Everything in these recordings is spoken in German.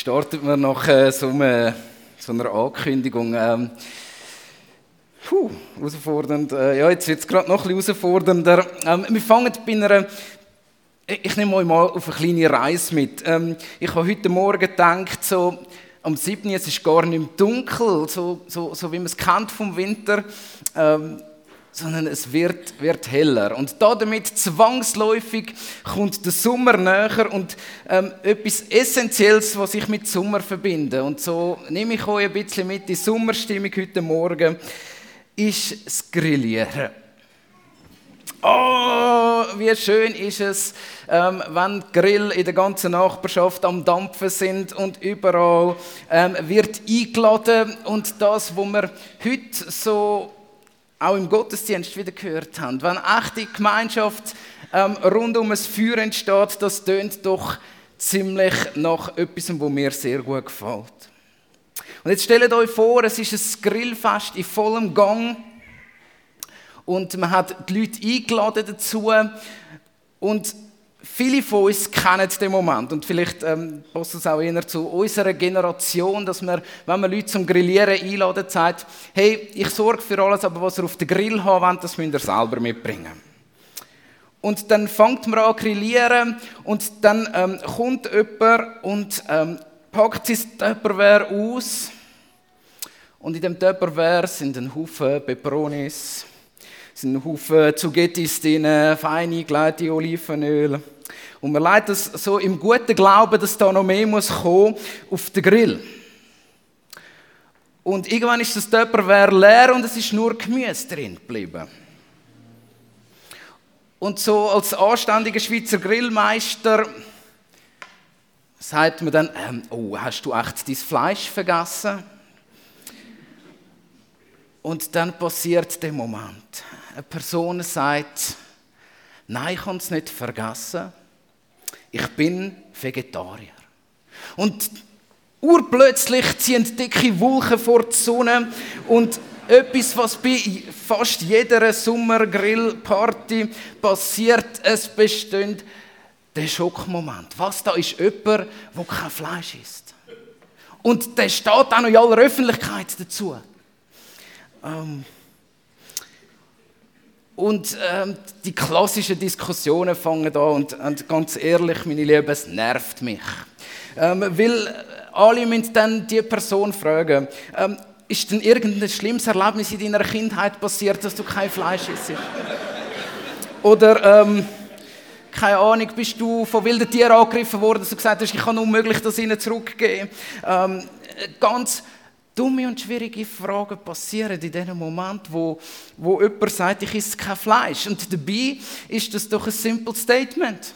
startet man nach äh, so, einem, so, einer Ankündigung? Ähm, puh, herausfordernd. Äh, ja, jetzt wird es gerade noch ein bisschen herausfordernder. Ähm, wir fangen bei einer. Ich nehme euch mal auf eine kleine Reise mit. Ähm, ich habe heute Morgen gedacht, so, am 7. es ist gar nicht mehr dunkel, so, so, so wie man es kennt vom Winter. Ähm, sondern es wird, wird heller. Und damit zwangsläufig kommt der Sommer näher und ähm, etwas Essentielles, was ich mit Sommer verbinde. Und so nehme ich euch ein bisschen mit die Sommerstimmung heute Morgen, ist das Grillieren. Oh, wie schön ist es, ähm, wenn Grill in der ganzen Nachbarschaft am Dampfen sind und überall ähm, wird eingeladen und das, wo wir heute so auch im Gottesdienst wieder gehört haben. Wenn echte Gemeinschaft ähm, rund um ein Feuer entsteht, das tönt doch ziemlich nach etwas, was mir sehr gut gefällt. Und jetzt stellt euch vor, es ist ein Grillfest in vollem Gang und man hat die Leute eingeladen dazu und Viele von uns kennen den Moment und vielleicht ähm, passt es auch eher zu unserer Generation, dass man, wenn man Leute zum Grillieren einladen, sagt, hey, ich sorge für alles, aber was ihr auf den Grill haben wollt, das müsst ihr selber mitbringen. Und dann fängt man an grillieren und dann ähm, kommt jemand und ähm, packt sein Tupperware aus und in dem Tupperware sind ein Haufen Peperonis, sind ein Haufen Zugettis drin, fein eingelegte Olivenöl. Und man leitet das so im guten Glauben, dass da noch mehr muss kommen auf den Grill. Und irgendwann ist das Tupperware leer und es ist nur Gemüse drin geblieben. Und so als anständiger Schweizer Grillmeister sagt man dann, ähm, oh, hast du echt dein Fleisch vergessen? Und dann passiert der Moment. Eine Person sagt, nein, ich habe es nicht vergessen ich bin Vegetarier. Und urplötzlich ziehen dicke Wolken vor die Sonne und etwas, was bei fast jeder Sommergrillparty passiert, es besteht der Schockmoment. Was da ist jemand, der kein Fleisch isst. Und der steht auch noch in aller Öffentlichkeit dazu. Ähm, und ähm, die klassischen Diskussionen fangen an und, und, ganz ehrlich, meine Lieben, es nervt mich. Ähm, weil alle müssen dann die Person fragen, ähm, ist denn irgendein schlimmes Erlebnis in deiner Kindheit passiert, dass du kein Fleisch isst? Oder, ähm, keine Ahnung, bist du von wilden Tieren angegriffen worden, dass du gesagt hast, ich kann unmöglich das ihnen zurückgeben. Ähm, ganz dumme und schwierige Fragen passieren in dem Moment, wo, wo jemand sagt, ich esse kein Fleisch. Und dabei ist das doch ein simples Statement.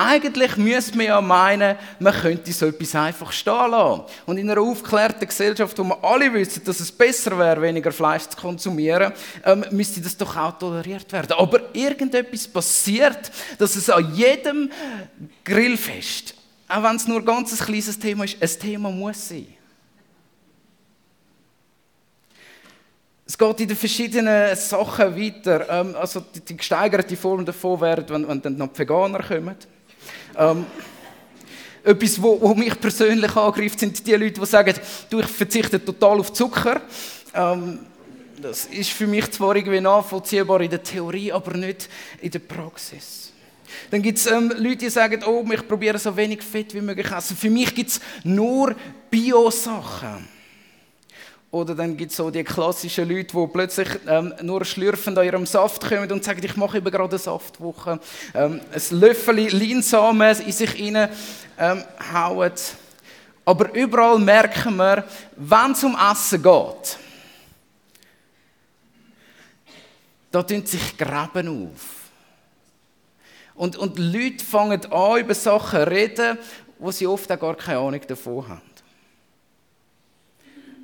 Eigentlich müsste man ja meinen, man könnte so etwas einfach stehen lassen. Und in einer aufgeklärten Gesellschaft, wo wir alle wissen, dass es besser wäre, weniger Fleisch zu konsumieren, ähm, müsste das doch auch toleriert werden. Aber irgendetwas passiert, dass es an jedem Grillfest, auch wenn es nur ein ganz kleines Thema ist, ein Thema muss sein. Es geht in den verschiedenen Sachen weiter. Ähm, also die, die, gesteigerte Form davon wäre, wenn, wenn dann noch die Veganer kommen. Ähm, etwas, wo, wo, mich persönlich angreift, sind die Leute, die sagen, du, ich verzichte total auf Zucker. Ähm, das ist für mich zwar irgendwie nachvollziehbar in der Theorie, aber nicht in der Praxis. Dann gibt es ähm, Leute, die sagen, oh, ich probiere so wenig Fett wie möglich essen. Für mich gibt es nur Bio-Sachen. Oder dann gibt es so die klassischen Leute, die plötzlich ähm, nur schlürfend an ihrem Saft kommen und sagen, ich mache eben gerade eine Saftwoche. Ähm, ein Löffel Linsamen in sich rein ähm, hauen. Aber überall merken wir, wenn es um Essen geht, da tun sich Gräben auf. Und, und Leute fangen an, über Sachen zu reden, wo sie oft auch gar keine Ahnung davon haben.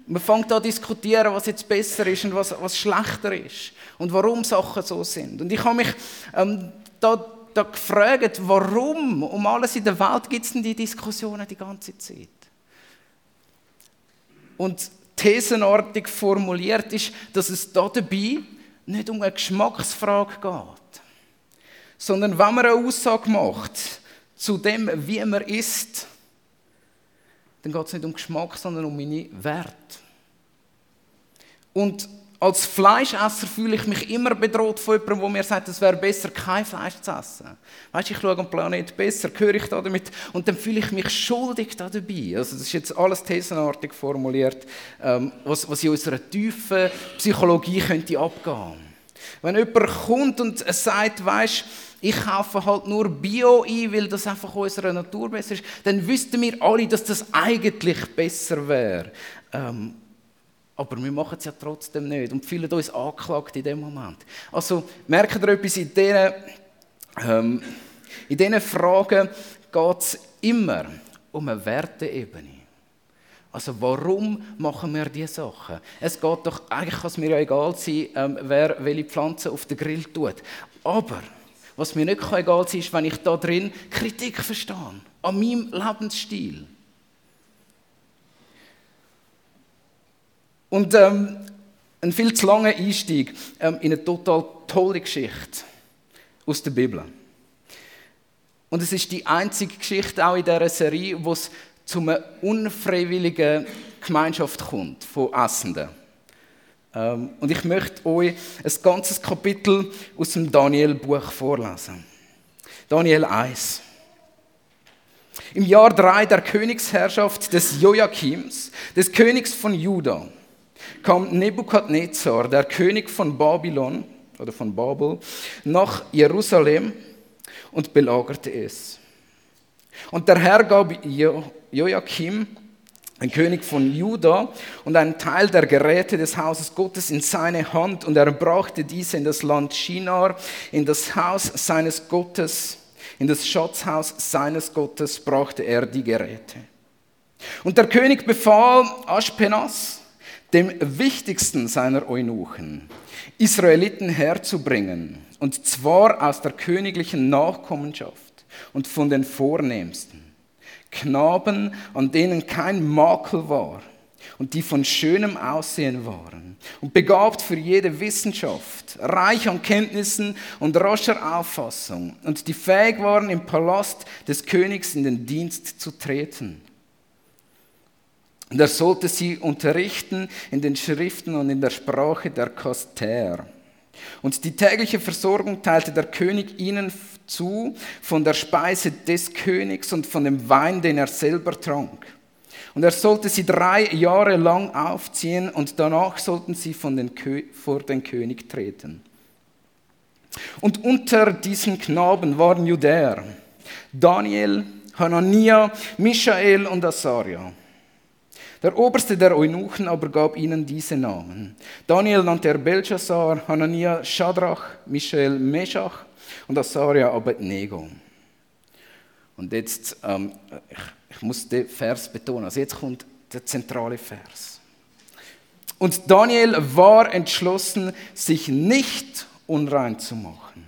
Man fängt an zu diskutieren, was jetzt besser ist und was, was schlechter ist und warum Sachen so sind. Und ich habe mich ähm, da, da gefragt, warum um alles in der Welt gibt es denn die Diskussionen die ganze Zeit? Und thesenartig formuliert ist, dass es da dabei nicht um eine Geschmacksfrage geht, sondern wenn man eine Aussage macht zu dem, wie man isst, dann geht es nicht um Geschmack, sondern um meine Werte. Und als Fleischesser fühle ich mich immer bedroht von jemandem, der mir sagt, es wäre besser, kein Fleisch zu essen. Weißt du, ich schaue am Planet besser, höre ich da damit und dann fühle ich mich schuldig da dabei. Also das ist jetzt alles thesenartig formuliert, ähm, was, was in unserer tiefen Psychologie könnte abgehen. Wenn jemand kommt und sagt, weißt ich kaufe halt nur Bio ein, weil das einfach unserer Natur besser ist, dann wüssten wir alle, dass das eigentlich besser wäre. Ähm, aber wir machen es ja trotzdem nicht und fühlen uns angeklagt in dem Moment. Also merkt ihr etwas, in diesen, ähm, in diesen Fragen geht es immer um eine Werteebene. Also warum machen wir diese Sachen? Es geht doch, eigentlich kann es mir ja egal sein, ähm, wer welche Pflanze auf den Grill tut. Aber was mir nicht egal sein kann, ist, wenn ich da drin Kritik verstehe an meinem Lebensstil. Und ähm, ein viel zu langer Einstieg ähm, in eine total tolle Geschichte aus der Bibel. Und es ist die einzige Geschichte auch in dieser Serie, wo es zu einer unfreiwilligen Gemeinschaft kommt von Essenden. Ähm, und ich möchte euch ein ganzes Kapitel aus dem Daniel-Buch vorlesen. Daniel 1. Im Jahr 3 der Königsherrschaft des Joachims, des Königs von Juda, kam Nebukadnezar, der König von Babylon oder von Babel, nach Jerusalem und belagerte es. Und der Herr gab jo Joachim, ein König von Juda, und einen Teil der Geräte des Hauses Gottes in seine Hand, und er brachte diese in das Land Shinar, in das Haus seines Gottes, in das Schatzhaus seines Gottes brachte er die Geräte. Und der König befahl Aschpenas, dem wichtigsten seiner Eunuchen, Israeliten herzubringen, und zwar aus der königlichen Nachkommenschaft und von den Vornehmsten, Knaben, an denen kein Makel war und die von schönem Aussehen waren und begabt für jede Wissenschaft, reich an Kenntnissen und rascher Auffassung und die fähig waren, im Palast des Königs in den Dienst zu treten und er sollte sie unterrichten in den Schriften und in der Sprache der Kaster. Und die tägliche Versorgung teilte der König ihnen zu von der Speise des Königs und von dem Wein, den er selber trank. Und er sollte sie drei Jahre lang aufziehen und danach sollten sie den vor den König treten. Und unter diesen Knaben waren Judäer, Daniel, Hanania, Michael und Asaria. Der Oberste der Eunuchen aber gab ihnen diese Namen. Daniel nannte er Belshazzar, Hanania Shadrach, Michael Meshach und Asaria Abednego. Und jetzt, ähm, ich, ich muss den Vers betonen, also jetzt kommt der zentrale Vers. Und Daniel war entschlossen, sich nicht unrein zu machen.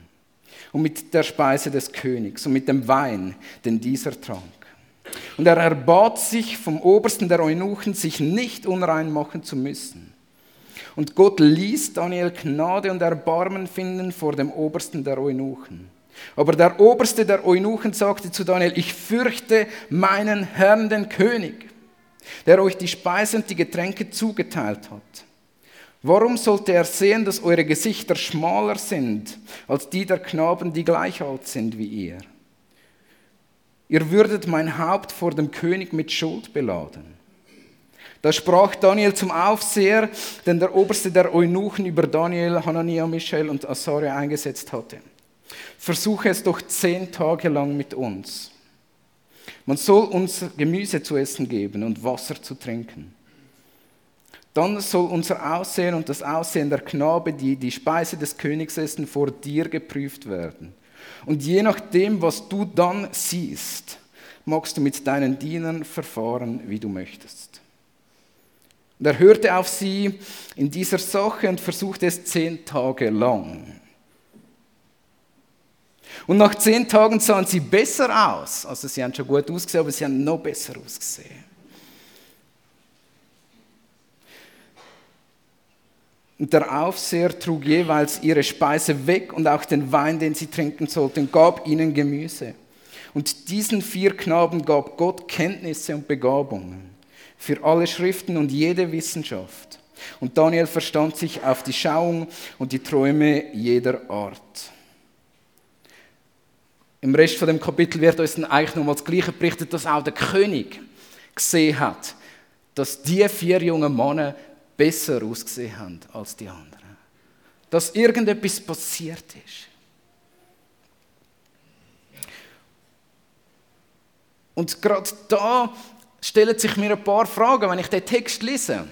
Und mit der Speise des Königs und mit dem Wein, den dieser trank. Und er erbat sich vom Obersten der Eunuchen, sich nicht unrein machen zu müssen. Und Gott ließ Daniel Gnade und Erbarmen finden vor dem Obersten der Eunuchen. Aber der Oberste der Eunuchen sagte zu Daniel, ich fürchte meinen Herrn, den König, der euch die Speise und die Getränke zugeteilt hat. Warum sollte er sehen, dass eure Gesichter schmaler sind als die der Knaben, die gleich alt sind wie ihr? Ihr würdet mein Haupt vor dem König mit Schuld beladen. Da sprach Daniel zum Aufseher, den der Oberste der Eunuchen über Daniel, Hanania, Michael und Asaria eingesetzt hatte. Versuche es doch zehn Tage lang mit uns. Man soll uns Gemüse zu essen geben und Wasser zu trinken. Dann soll unser Aussehen und das Aussehen der Knabe, die die Speise des Königs essen, vor dir geprüft werden. Und je nachdem, was du dann siehst, magst du mit deinen Dienern verfahren, wie du möchtest. Und er hörte auf sie in dieser Sache und versuchte es zehn Tage lang. Und nach zehn Tagen sahen sie besser aus. Also sie haben schon gut ausgesehen, aber sie haben noch besser ausgesehen. Der Aufseher trug jeweils ihre Speise weg und auch den Wein, den sie trinken sollten, gab ihnen Gemüse. Und diesen vier Knaben gab Gott Kenntnisse und Begabungen. für alle Schriften und jede Wissenschaft. Und Daniel verstand sich auf die Schauung und die Träume jeder Art. Im Rest von dem Kapitel wird uns dann eigentlich nochmal das Gleiche berichtet, dass auch der König gesehen hat, dass die vier jungen Männer besser ausgesehen haben als die anderen. Dass irgendetwas passiert ist. Und gerade da stellen sich mir ein paar Fragen, wenn ich den Text lese.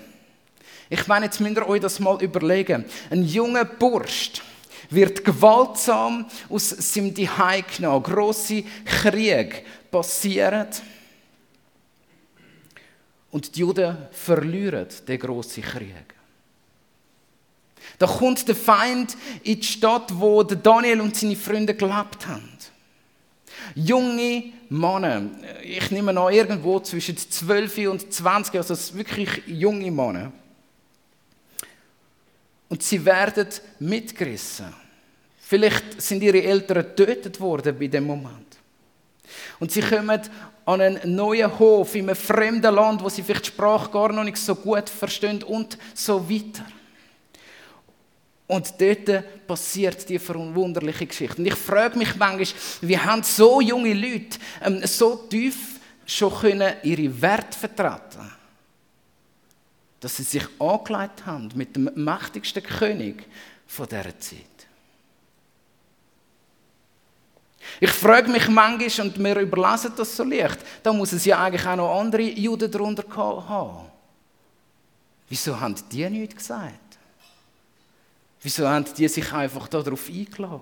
Ich meine, jetzt müsst ihr euch das mal überlegen. Ein junger Bursch wird gewaltsam aus seinem Zuhause genommen. Grosse Kriege passieren. Und die Juden verlieren den grossen Krieg. Da kommt der Feind in die Stadt, wo Daniel und seine Freunde gelebt haben. Junge Männer, ich nehme noch irgendwo zwischen 12 und 20, also wirklich junge Männer. Und sie werden mitgerissen. Vielleicht sind ihre Eltern getötet worden bei dem Moment. Und sie kommen an einen neuen Hof in einem fremden Land, wo sie vielleicht die Sprache gar noch nicht so gut verstehen und so weiter. Und dort passiert die verwunderliche Geschichte. Und ich frage mich manchmal, wie haben so junge Leute ähm, so tief schon können ihre Werte vertreten dass sie sich angelegt haben mit dem mächtigsten König dieser Zeit. Ich frage mich manchmal, und wir überlassen das so leicht, da muss es ja eigentlich auch noch andere Juden darunter haben. Wieso haben die nichts gesagt? Wieso haben die sich einfach darauf eingeladen?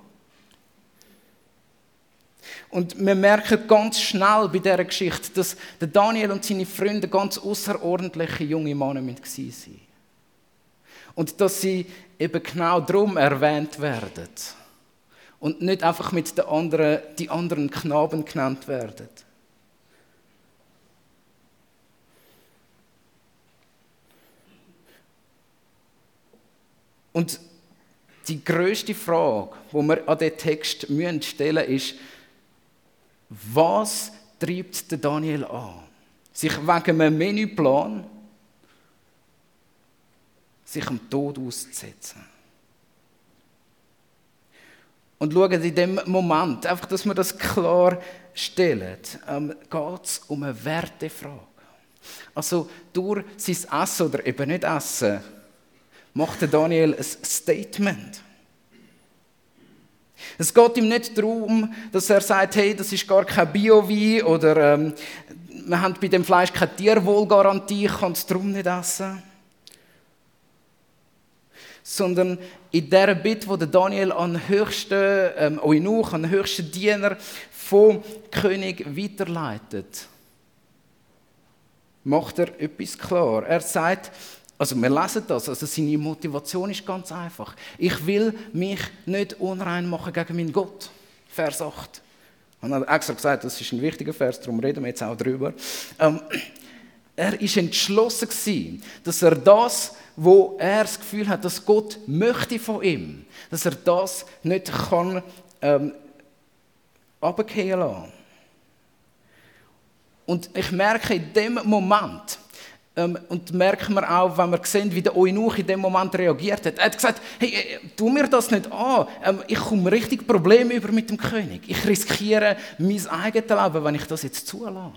Und wir merken ganz schnell bei dieser Geschichte, dass der Daniel und seine Freunde ganz außerordentliche junge Männer waren. Und dass sie eben genau darum erwähnt werden. Und nicht einfach mit den anderen, die anderen Knaben genannt werden. Und die größte Frage, die wir an diesen Text stellen müssen, ist, was treibt der Daniel an? Sich wegen einem Menüplan sich am Tod auszusetzen. Und schauen in dem Moment, einfach, dass wir das klar stellen, ähm, geht es um eine Wertefrage. Also durch sein Essen oder eben nicht Essen macht Daniel ein Statement. Es geht ihm nicht darum, dass er sagt, hey, das ist gar kein Bio-Wein oder ähm, wir haben bei dem Fleisch keine Tierwohlgarantie, ich kann es darum nicht essen. Sondern in der Bitte, wo Daniel an den höchsten, ähm, Eunuch, an höchsten Diener vom König weiterleitet, macht er etwas klar. Er sagt, also wir lesen das, also seine Motivation ist ganz einfach. Ich will mich nicht unrein machen gegen meinen Gott. Vers 8. Und er hat extra gesagt, das ist ein wichtiger Vers, darum reden wir jetzt auch drüber. Ähm, er ist entschlossen gewesen, dass er das, wo er das Gefühl hat, dass Gott möchte von ihm, dass er das nicht kann ähm, lassen. Und ich merke in dem Moment, ähm, und merken wir auch, wenn wir sehen, wie der Eunuch in dem Moment reagiert hat. Er hat gesagt, hey, äh, tu mir das nicht an. Ähm, ich komme richtig Probleme über mit dem König. Ich riskiere mein eigenes Leben, wenn ich das jetzt zulasse.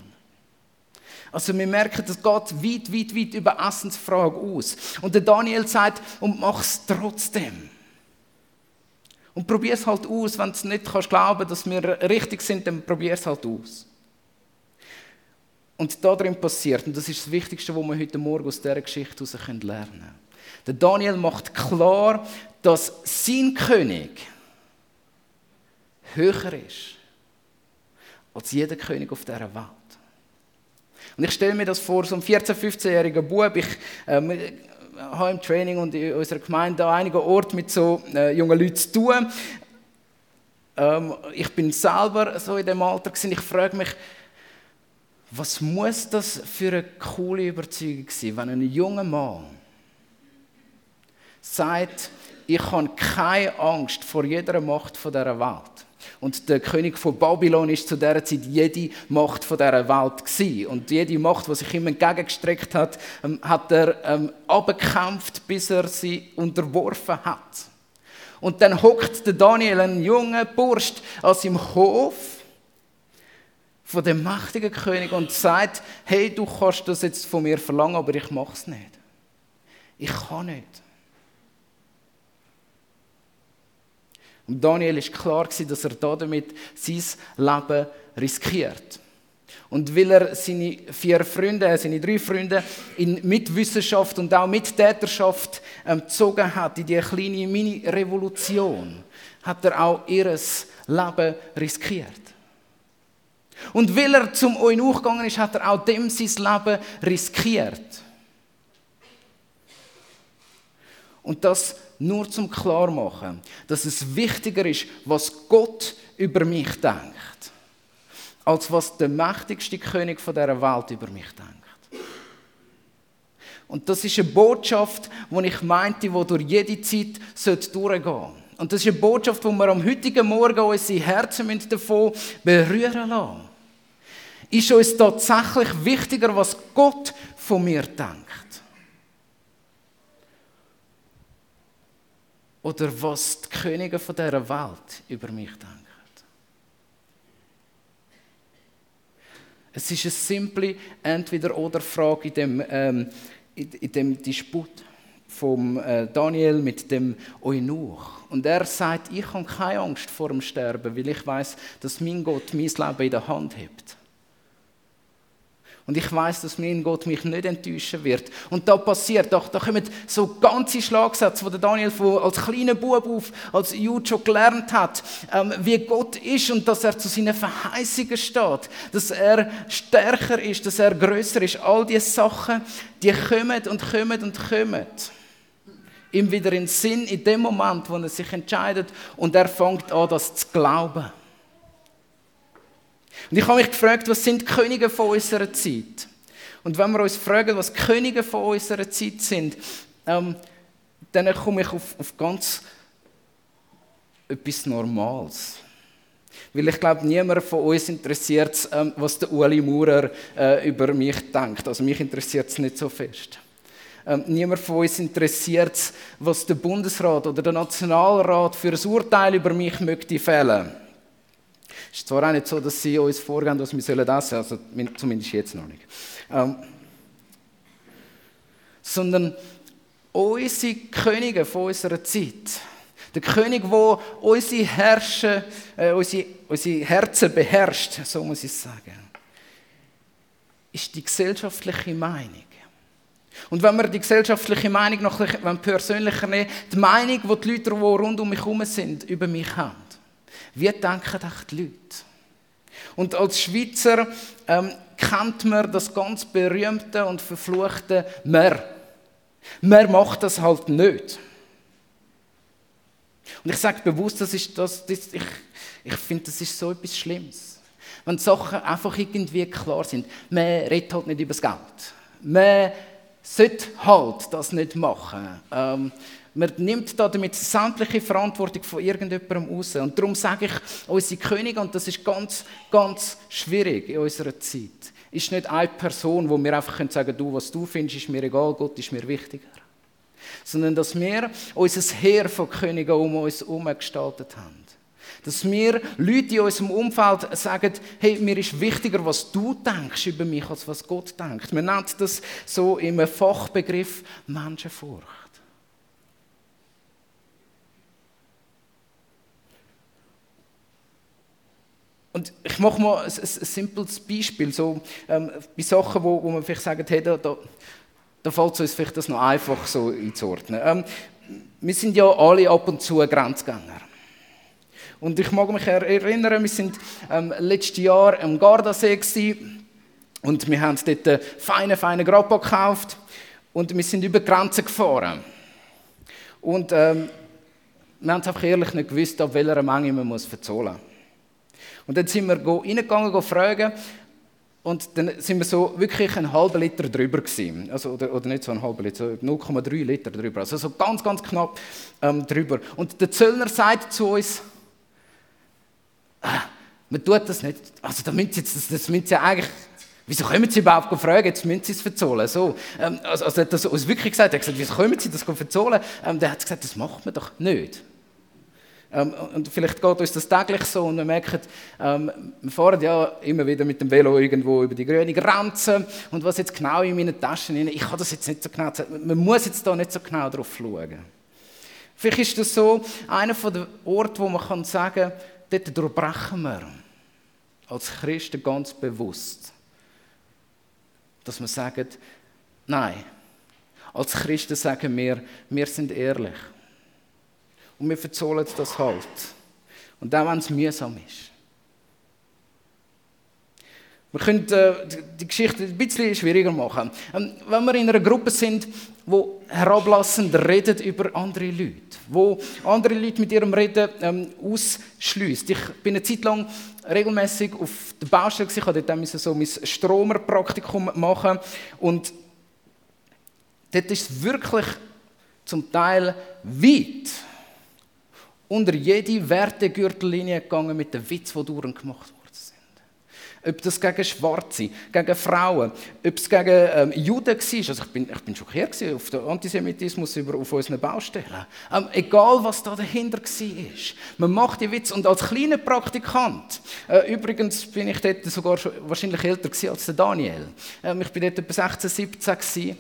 Also wir merken, das geht weit, weit, weit über Essensfrage aus. Und der Daniel sagt, und mach es trotzdem. Und probier es halt aus. Wenn du nicht kannst glauben, dass wir richtig sind, dann probier es halt aus. Und da drin passiert, und das ist das Wichtigste, was wir heute Morgen aus dieser Geschichte heraus lernen können. Der Daniel macht klar, dass sein König höher ist als jeder König auf dieser Welt. Und ich stelle mir das vor, so ein 14-, 15-jähriger Bub, ich ähm, habe im Training und in unserer Gemeinde an einigen Orten mit so äh, jungen Leuten zu tun. Ähm, ich bin selber so in dem Alter gewesen. Ich frage mich, was muss das für eine coole Überzeugung sein, wenn ein junger Mann sagt, ich habe keine Angst vor jeder Macht dieser Welt. Und der König von Babylon ist zu dieser Zeit jede Macht von dieser Welt gewesen. Und jede Macht, die sich ihm entgegengestreckt hat, ähm, hat er ähm, abgekämpft, bis er sie unterworfen hat. Und dann hockt der Daniel, ein junger Bursch, aus dem Hof von dem mächtigen König und sagt, hey, du kannst das jetzt von mir verlangen, aber ich mache es nicht. Ich kann nicht. Und Daniel ist klar dass er damit sein Leben riskiert. Und weil er seine vier Freunde, seine drei Freunde in Mitwissenschaft und auch Mittäterschaft ähm, gezogen hat, in diese kleine Mini-Revolution, hat er auch ihr Leben riskiert. Und weil er zum Eunuch gegangen ist, hat er auch dem sein Leben riskiert. Und das nur zum Klarmachen, dass es wichtiger ist, was Gott über mich denkt, als was der mächtigste König von der Welt über mich denkt. Und das ist eine Botschaft, die ich meinte, die durch jede Zeit durchgehen sollte. Und das ist eine Botschaft, die wir am heutigen Morgen unsere Herzen davon berühren lassen. Ist uns tatsächlich wichtiger, was Gott von mir denkt? Oder was die Könige von dieser Welt über mich denken. Es ist eine simple Entweder-oder-Frage in dem, ähm, in, dem Disput von äh, Daniel mit dem Eunuch. Und er sagt, ich habe keine Angst vor dem Sterben, weil ich weiß, dass mein Gott mein Leben in der Hand hat. Und ich weiß, dass mein Gott mich nicht enttäuschen wird. Und da passiert, doch, da kommen so ganze Schlagsätze, die Daniel als kleiner Bub auf, als Jude schon gelernt hat, ähm, wie Gott ist und dass er zu seinen Verheißungen steht, dass er stärker ist, dass er größer ist. All diese Sachen, die kommen und kommen und kommen. Ihm wieder in den Sinn in dem Moment, wo er sich entscheidet und er fängt an, das zu glauben. Und ich habe mich gefragt, was sind die Könige von unserer Zeit? Und wenn wir uns fragen, was die Könige von unserer Zeit sind, ähm, dann komme ich auf, auf ganz etwas Normales. Weil ich glaube, niemand von uns interessiert ähm, was der Uli Maurer äh, über mich denkt. Also mich interessiert es nicht so fest. Ähm, niemand von uns interessiert was der Bundesrat oder der Nationalrat für ein Urteil über mich möchte fällen es ist zwar auch nicht so, dass sie uns vorgeben, was wir sollen essen, also zumindest jetzt noch nicht. Ähm, sondern unsere Könige von unserer Zeit, der König, der unsere, Herrsche, äh, unsere, unsere Herzen beherrscht, so muss ich sagen, ist die gesellschaftliche Meinung. Und wenn wir die gesellschaftliche Meinung noch persönlicher nehmen, die Meinung, die die Leute, die rund um mich herum sind, über mich haben. Wie denken die Leute? Und als Schweizer ähm, kennt man das ganz berühmte und verfluchte Mer. Mer macht das halt nicht. Und ich sage bewusst, das ist das, das ich, ich finde, das ist so etwas Schlimmes. Wenn Sachen einfach irgendwie klar sind. Man redet halt nicht über das Geld. Man sollte halt das nicht machen. Ähm, man nimmt damit sämtliche Verantwortung von irgendjemandem raus. Und darum sage ich, unsere Könige, und das ist ganz, ganz schwierig in unserer Zeit, ist nicht eine Person, wo wir einfach sagen können, du, was du findest, ist mir egal, Gott ist mir wichtiger. Sondern dass wir unser Heer von Königen um uns herum gestaltet haben. Dass wir Leute in unserem Umfeld sagen, hey, mir ist wichtiger, was du denkst über mich, als was Gott denkt. Man nennt das so im Fachbegriff Menschenfurcht. Und ich mache mal ein, ein, ein simples Beispiel, so ähm, bei Sachen, wo, wo man vielleicht sagt, hey, da, da, da fällt es uns vielleicht das noch einfach so einzuordnen. Ähm, wir sind ja alle ab und zu Grenzgänger. Und ich mag mich erinnern, wir sind ähm, letztes Jahr am Gardasee gewesen, und wir haben dort einen feinen, feinen Grappa gekauft und wir sind über die Grenze gefahren. Und ähm, wir haben einfach ehrlich nicht gewusst, ab welcher Menge man muss verzollen muss. Und dann sind wir reingegangen, fragen. Und dann sind wir so wirklich einen halben Liter drüber gewesen. Also, oder, oder nicht so einen halben Liter, so 0,3 Liter drüber. Also so ganz, ganz knapp ähm, drüber. Und der Zöllner sagt zu uns, ah, man tut das nicht. Also da müssen sie jetzt, das, müssen sie eigentlich, wieso können sie überhaupt fragen, jetzt müssen sie es verzollen. So, ähm, also, also hat das uns wirklich gesagt, er hat gesagt, wieso können sie das verzollen? Ähm, der hat gesagt, das macht man doch nicht. Ähm, und vielleicht geht uns das täglich so und wir merken, ähm, wir fahren ja immer wieder mit dem Velo irgendwo über die grüne Grenze und was jetzt genau in meinen Taschen ist, ich kann das jetzt nicht so genau sagen, man muss jetzt da nicht so genau drauf schauen. Vielleicht ist das so einer der Orte, wo man kann sagen kann, dort durchbrechen wir als Christen ganz bewusst, dass wir sagen, nein, als Christen sagen wir, wir sind ehrlich. Und wir verzollen das halt. Und auch wenn es mühsam ist. Wir können äh, die Geschichte ein bisschen schwieriger machen. Ähm, wenn wir in einer Gruppe sind, wo herablassend redet über andere Leute, wo andere Leute mit ihrem Reden ähm, ausschließt. Ich bin eine Zeit lang regelmäßig auf der Baustelle ich musste dort so mein Stromerpraktikum machen und dort ist es wirklich zum Teil weit unter jede Wertegürtellinie gegangen mit den Witz, die gemacht worden sind. Ob das gegen Schwarze, gegen Frauen, ob es gegen ähm, Juden war. Also ich bin, ich bin schockiert auf den Antisemitismus über, auf unseren Baustellen. Ähm, egal, was da dahinter war. Man macht die Witze. Und als kleiner Praktikant, äh, übrigens bin ich dort sogar schon, wahrscheinlich älter als der Daniel. Ähm, ich bin dort etwa 16, 17 gewesen,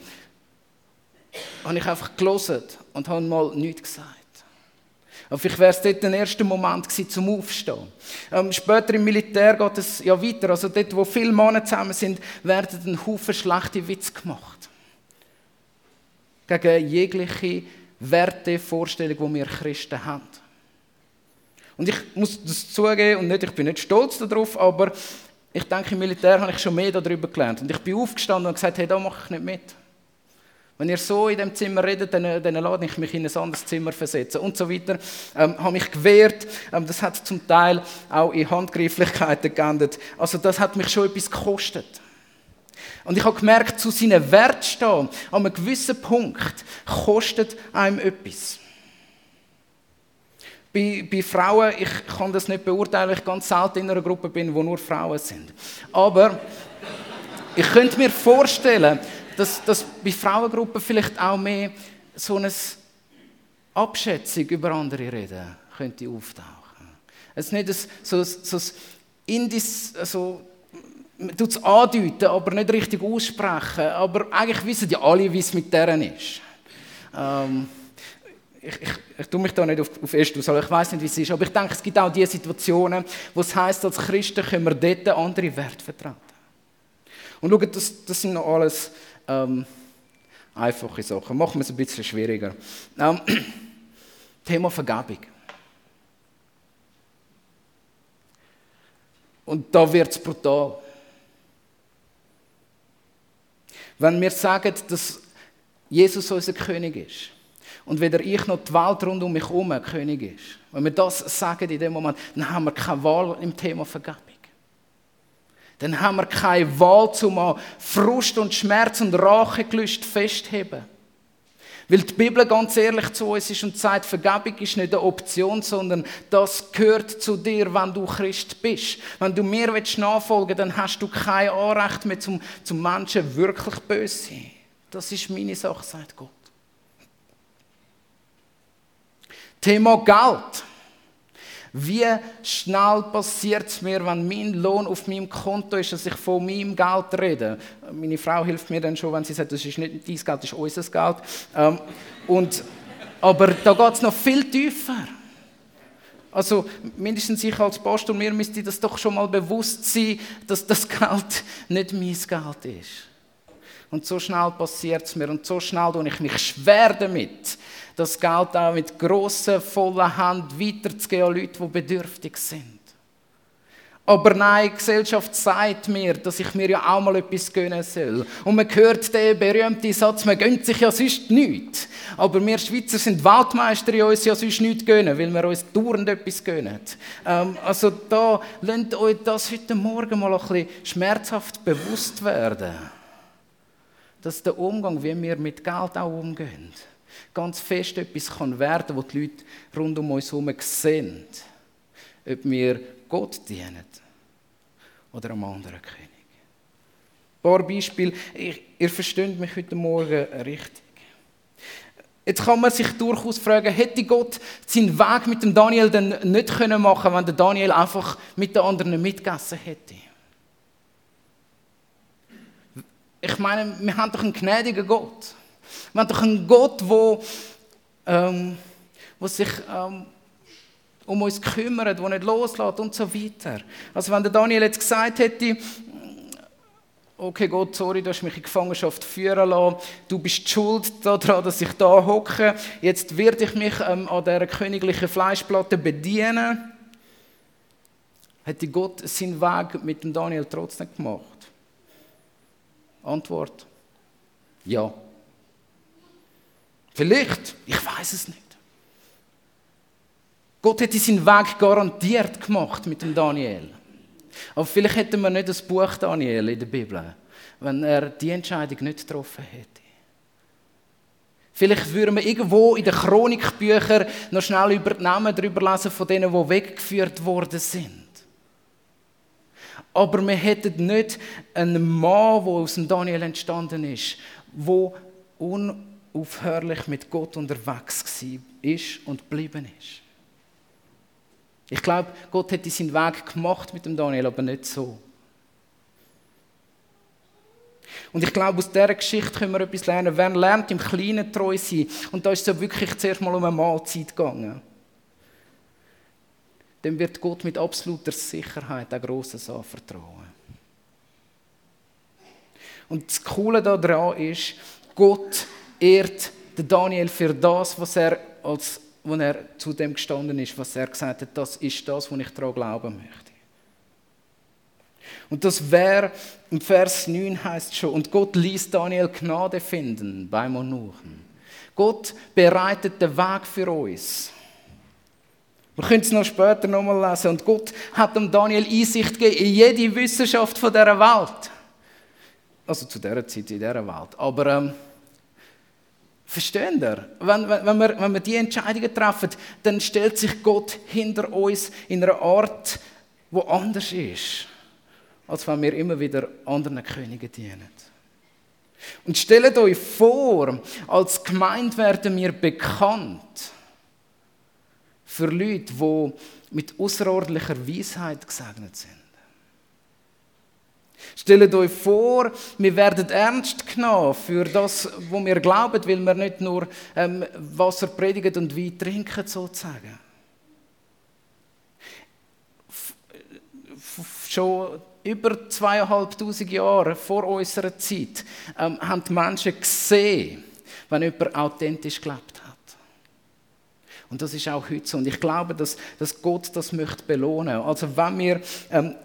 habe ich einfach gelesen und habe mal nichts gesagt. Aber vielleicht wäre es dort der erste Moment gewesen, zum Aufstehen. Ähm, später im Militär geht es ja weiter. Also dort, wo viele Männer zusammen sind, werden ein Haufen schlechte Witze gemacht. Gegen jegliche Werte, Vorstellungen, die wir Christen haben. Und ich muss das zugeben, und nicht, ich bin nicht stolz darauf, aber ich denke, im Militär habe ich schon mehr darüber gelernt. Und ich bin aufgestanden und gesagt, hey, da mache ich nicht mit. Wenn ihr so in dem Zimmer redet, dann, dann lade ich mich in ein anderes Zimmer versetzen und so weiter. Ähm, habe mich gewehrt. Ähm, das hat zum Teil auch in Handgreiflichkeiten geendet. Also das hat mich schon etwas gekostet. Und ich habe gemerkt, zu seinen Wert stehen, an einem gewissen Punkt, kostet einem etwas. Bei, bei, Frauen, ich kann das nicht beurteilen, weil ich ganz selten in einer Gruppe bin, wo nur Frauen sind. Aber ich könnte mir vorstellen, dass, dass bei Frauengruppen vielleicht auch mehr so eine Abschätzung über andere reden könnte auftauchen. Es ist nicht so, so, so Indis, so, man tut es andeuten, aber nicht richtig aussprechen. Aber eigentlich wissen ja alle, wie es mit deren ist. Ähm, ich, ich, ich tue mich da nicht auf, auf erst aus, ich weiß nicht, wie es ist, aber ich denke, es gibt auch diese Situationen, wo es heisst, als Christen können wir dort andere Werte vertreten. Und schaut, das, das sind noch alles ähm, einfache Sachen. Machen wir es ein bisschen schwieriger. Ähm, Thema Vergebung. Und da wird es brutal. Wenn wir sagen, dass Jesus unser König ist und weder ich noch die Welt rund um mich herum König ist, wenn wir das sagen in dem Moment, dann haben wir keine Wahl im Thema Vergebung dann haben wir keine Wahl, um Frust und Schmerz und Rachegelüst festheben. Weil die Bibel ganz ehrlich zu uns ist und sagt, Vergebung ist nicht eine Option, sondern das gehört zu dir, wenn du Christ bist. Wenn du mir nachfolgen willst, dann hast du kein Anrecht mehr zum, zum Menschen wirklich böse sein. Das ist meine Sache, sagt Gott. Thema Geld. Wie schnell passiert es mir, wenn mein Lohn auf meinem Konto ist, dass ich von meinem Geld rede? Meine Frau hilft mir dann schon, wenn sie sagt, das ist nicht dein Geld, das ist unser Geld. Ähm, und, aber da geht es noch viel tiefer. Also mindestens ich als Pastor, mir müsste das doch schon mal bewusst sein, dass das Geld nicht mein Geld ist. Und so schnell passiert es mir und so schnell tue ich mich schwer damit, das Geld auch mit grossen, vollen Hand weiterzugeben an Leute, die bedürftig sind. Aber nein, die Gesellschaft sagt mir, dass ich mir ja auch mal etwas gönnen soll. Und man hört den berühmten Satz, man gönnt sich ja sonst nichts. Aber wir Schweizer sind Weltmeister in uns ja sonst nichts gönnen, weil wir uns dauernd etwas gönnen. Ähm, also da, lasst euch das heute Morgen mal ein bisschen schmerzhaft bewusst werden. Dass der Umgang, wie wir mit Geld auch umgehen, ganz fest etwas kann werden was die Leute rund um uns herum sehen. Ob wir Gott dienen oder einem anderen König. Ein paar Beispiele. Ich, ihr versteht mich heute Morgen richtig. Jetzt kann man sich durchaus fragen, hätte Gott seinen Weg mit dem Daniel dann nicht können machen wenn der Daniel einfach mit den anderen mitgegessen hätte? Ich meine, wir haben doch einen gnädigen Gott. Wir haben doch einen Gott, der ähm, wo sich ähm, um uns kümmert, der nicht loslässt und so weiter. Also wenn der Daniel jetzt gesagt hätte, okay Gott, sorry, du hast mich in Gefangenschaft führen lassen, du bist schuld daran, dass ich da hocke, jetzt werde ich mich ähm, an dieser königlichen Fleischplatte bedienen, hätte Gott seinen Weg mit dem Daniel trotzdem gemacht? Antwort, ja. Vielleicht, ich weiß es nicht. Gott hätte seinen Weg garantiert gemacht mit dem Daniel. Aber vielleicht hätten wir nicht das Buch Daniel in der Bibel, wenn er die Entscheidung nicht getroffen hätte. Vielleicht würden wir irgendwo in den Chronikbüchern noch schnell über die Namen darüber lesen von denen, die weggeführt worden sind. Aber wir hätten nicht einen Mann, der aus dem Daniel entstanden ist, der unaufhörlich mit Gott unterwegs war und geblieben ist. Ich glaube, Gott hätte seinen Weg gemacht mit dem Daniel, aber nicht so. Und ich glaube, aus dieser Geschichte können wir etwas lernen. Wer lernt, im Kleinen treu sein, und da ist es ja wirklich zuerst mal um eine Mahlzeit gegangen, dann wird Gott mit absoluter Sicherheit ein grosses anvertrauen. Und das Coole daran ist, Gott ehrt Daniel für das, was er als wo er zu dem gestanden ist, was er gesagt hat, das ist das, wo ich daran glauben möchte. Und das wäre, im Vers 9 heißt schon, und Gott ließ Daniel Gnade finden beim Onuchen. Gott bereitet den Weg für uns. Wir können es noch später nochmal lesen. Und Gott hat dem Daniel Einsicht gegeben in jede Wissenschaft von dieser Welt. Also zu dieser Zeit in dieser Welt. Aber ähm, Verstehen ihr? Wenn, wenn, wir, wenn wir die Entscheidungen treffen, dann stellt sich Gott hinter uns in einer Art, wo anders ist, als wenn wir immer wieder anderen Königen dienen. Und stellt euch vor, als Gemeinde werden wir bekannt für Leute, die mit außerordentlicher Weisheit gesegnet sind. Stellt euch vor, wir werden ernst genommen für das, was wir glauben, weil wir nicht nur ähm, Wasser predigen und Wein trinken, sozusagen. Schon über zweieinhalbtausend Jahre vor unserer Zeit ähm, haben die Menschen gesehen, wenn jemand authentisch gelebt hat. Und das ist auch heute so. Und ich glaube, dass, dass Gott das möchte belohnen. Also wenn wir ähm,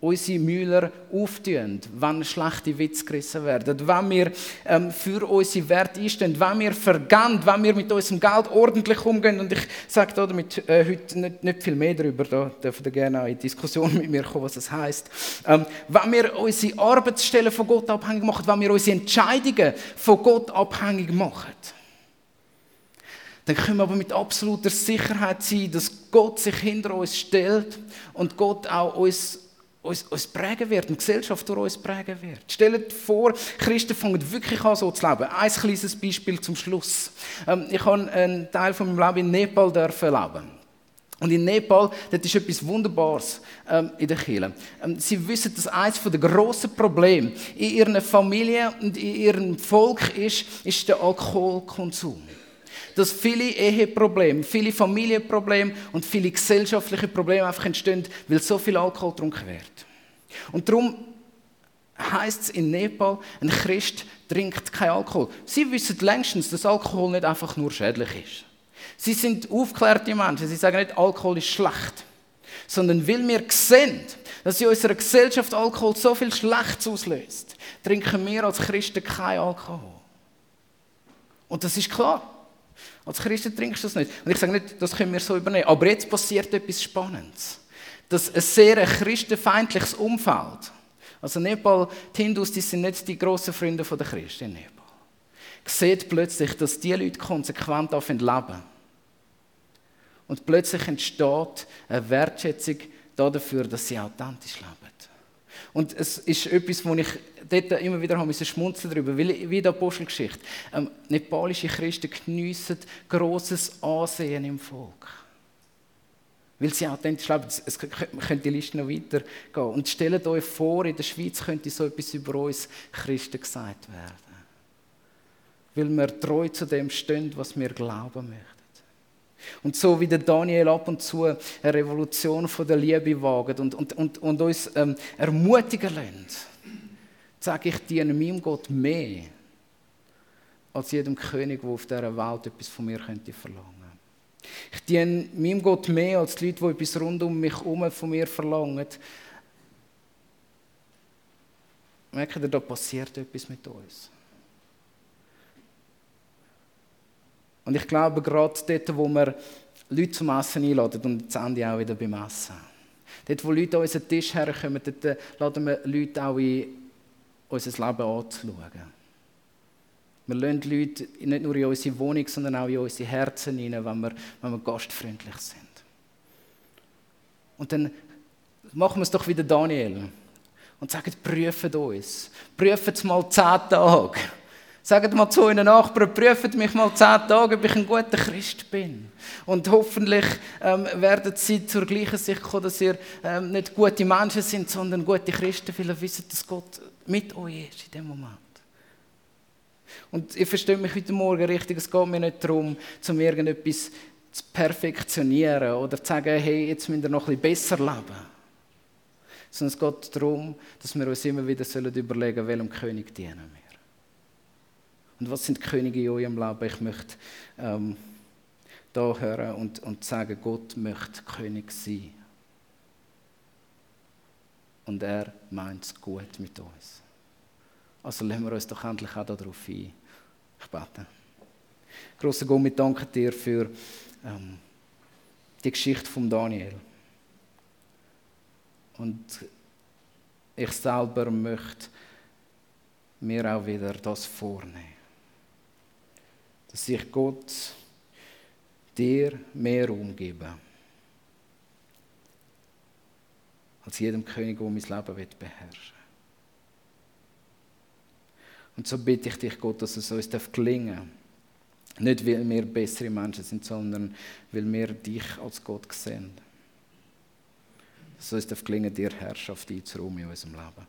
unsere Müller auftun, wenn schlechte Witze gerissen werden, wenn wir ähm, für unsere Werte einstehen, wenn wir vergehen, wenn wir mit unserem Geld ordentlich umgehen. Und ich sage da damit äh, heute nicht, nicht, viel mehr darüber, da dürfen ihr gerne auch in Diskussion mit mir kommen, was das heisst. Ähm, wenn wir unsere Arbeitsstellen von Gott abhängig machen, wenn wir unsere Entscheidungen von Gott abhängig machen, dann können wir aber mit absoluter Sicherheit sein, dass Gott sich hinter uns stellt und Gott auch uns uns, uns prägen wird, eine Gesellschaft durch uns prägen wird. Stellt vor, Christen fangen wirklich an, so zu leben. Ein kleines Beispiel zum Schluss. Ähm, ich habe einen Teil von meinem Leben in Nepal dürfen leben. Und in Nepal, das ist etwas Wunderbares ähm, in der Kirche. Ähm, sie wissen, dass eines der grossen Probleme in ihrer Familie und in ihrem Volk ist, ist der Alkoholkonsum dass viele Eheprobleme, viele Familienprobleme und viele gesellschaftliche Probleme einfach entstehen, weil so viel Alkohol getrunken wird. Und darum heißt es in Nepal, ein Christ trinkt kein Alkohol. Sie wissen längstens, dass Alkohol nicht einfach nur schädlich ist. Sie sind aufklärte Menschen. Sie sagen nicht, Alkohol ist schlecht. Sondern weil wir sehen, dass in unserer Gesellschaft Alkohol so viel Schlechtes auslöst, trinken wir als Christen kein Alkohol. Und das ist klar. Als Christen trinkst du das nicht. Und ich sage nicht, das können wir so übernehmen. Aber jetzt passiert etwas Spannendes. Dass ein sehr christenfeindliches Umfeld, also Nepal, die Hindus, die sind nicht die grossen Freunde der Christen in Nepal, sieht plötzlich, dass die Leute konsequent leben Und plötzlich entsteht eine Wertschätzung dafür, dass sie authentisch leben. Und es ist etwas, wo ich dort immer wieder habe schmunzeln darüber, weil wie der Apostelgeschichte. Ähm, nepalische Christen geniessen großes Ansehen im Volk. Weil sie authentisch leben. Es könnte die Liste noch weitergehen. Und stellt euch vor, in der Schweiz könnte so etwas über uns Christen gesagt werden. Weil wir treu zu dem stehen, was wir glauben möchten. Und so wie der Daniel ab und zu eine Revolution von der Liebe wagt und, und, und, und uns ähm, ermutigen lässt, sage ich diene meinem Gott mehr als jedem König, der auf dieser Welt etwas von mir könnte verlangen. Ich diene meinem Gott mehr als die Leute, die etwas rund um mich herum von mir verlangen. Merkt ihr, da passiert etwas mit uns. Und ich glaube, gerade dort, wo wir Leute zum Essen einladen, und jetzt Ende auch wieder beim Essen. Dort, wo Leute an unseren Tisch herkommen, dort laden wir Leute auch ein, unser Leben anzuschauen. Wir lassen Leute nicht nur in unsere Wohnung, sondern auch in unsere Herzen hinein, wenn wir, wenn wir gastfreundlich sind. Und dann machen wir es doch wieder Daniel und sagen, prüft uns. Prüft es mal zehn Tage. Sagt mal zu euren Nachbarn, prüft mich mal zehn Tage, ob ich ein guter Christ bin. Und hoffentlich ähm, werden sie zur gleichen Sicht kommen, dass ihr ähm, nicht gute Menschen sind, sondern gute Christen, weil ihr dass Gott mit euch ist in dem Moment. Und ihr versteht mich heute Morgen richtig, es geht mir nicht darum, um irgendetwas zu perfektionieren oder zu sagen, hey, jetzt müsst ihr noch ein besser leben. Sondern es geht darum, dass wir uns immer wieder überlegen sollen, welchem König dienen wir. Und was sind Könige in eurem Leben? Ich möchte ähm, da hören und, und sagen, Gott möchte König sein. Und er meint es gut mit uns. Also lassen wir uns doch endlich auch darauf ein. Ich bete. Grosser Gott, wir danken dir für ähm, die Geschichte von Daniel. Und ich selber möchte mir auch wieder das vornehmen dass sich Gott dir mehr umgeben als jedem König, der mein Leben beherrschen Und so bitte ich dich, Gott, dass es uns gelingen darf. Nicht, weil wir bessere Menschen sind, sondern weil wir dich als Gott sehen. Dass es uns gelingen dir Herrschaft einzuräumen in unserem Leben.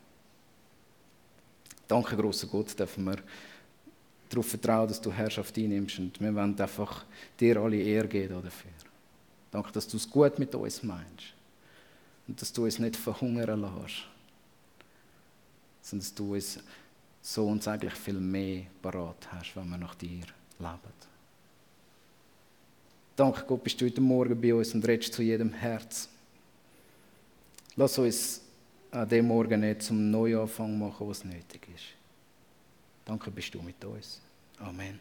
Danke, großer Gott, dürfen wir darauf vertrauen, dass du Herrschaft einnimmst. Und wir wollen einfach dir alle Ehre geben dafür. Danke, dass du es gut mit uns meinst. Und dass du uns nicht verhungern lässt. Sondern dass du uns so unsäglich viel mehr parat hast, wenn wir nach dir leben. Danke Gott, bist du heute Morgen bei uns und redest zu jedem Herz. Lass uns an dem Morgen nicht zum Neuanfang machen, was nötig ist. Danke bist du mit uns. Amen.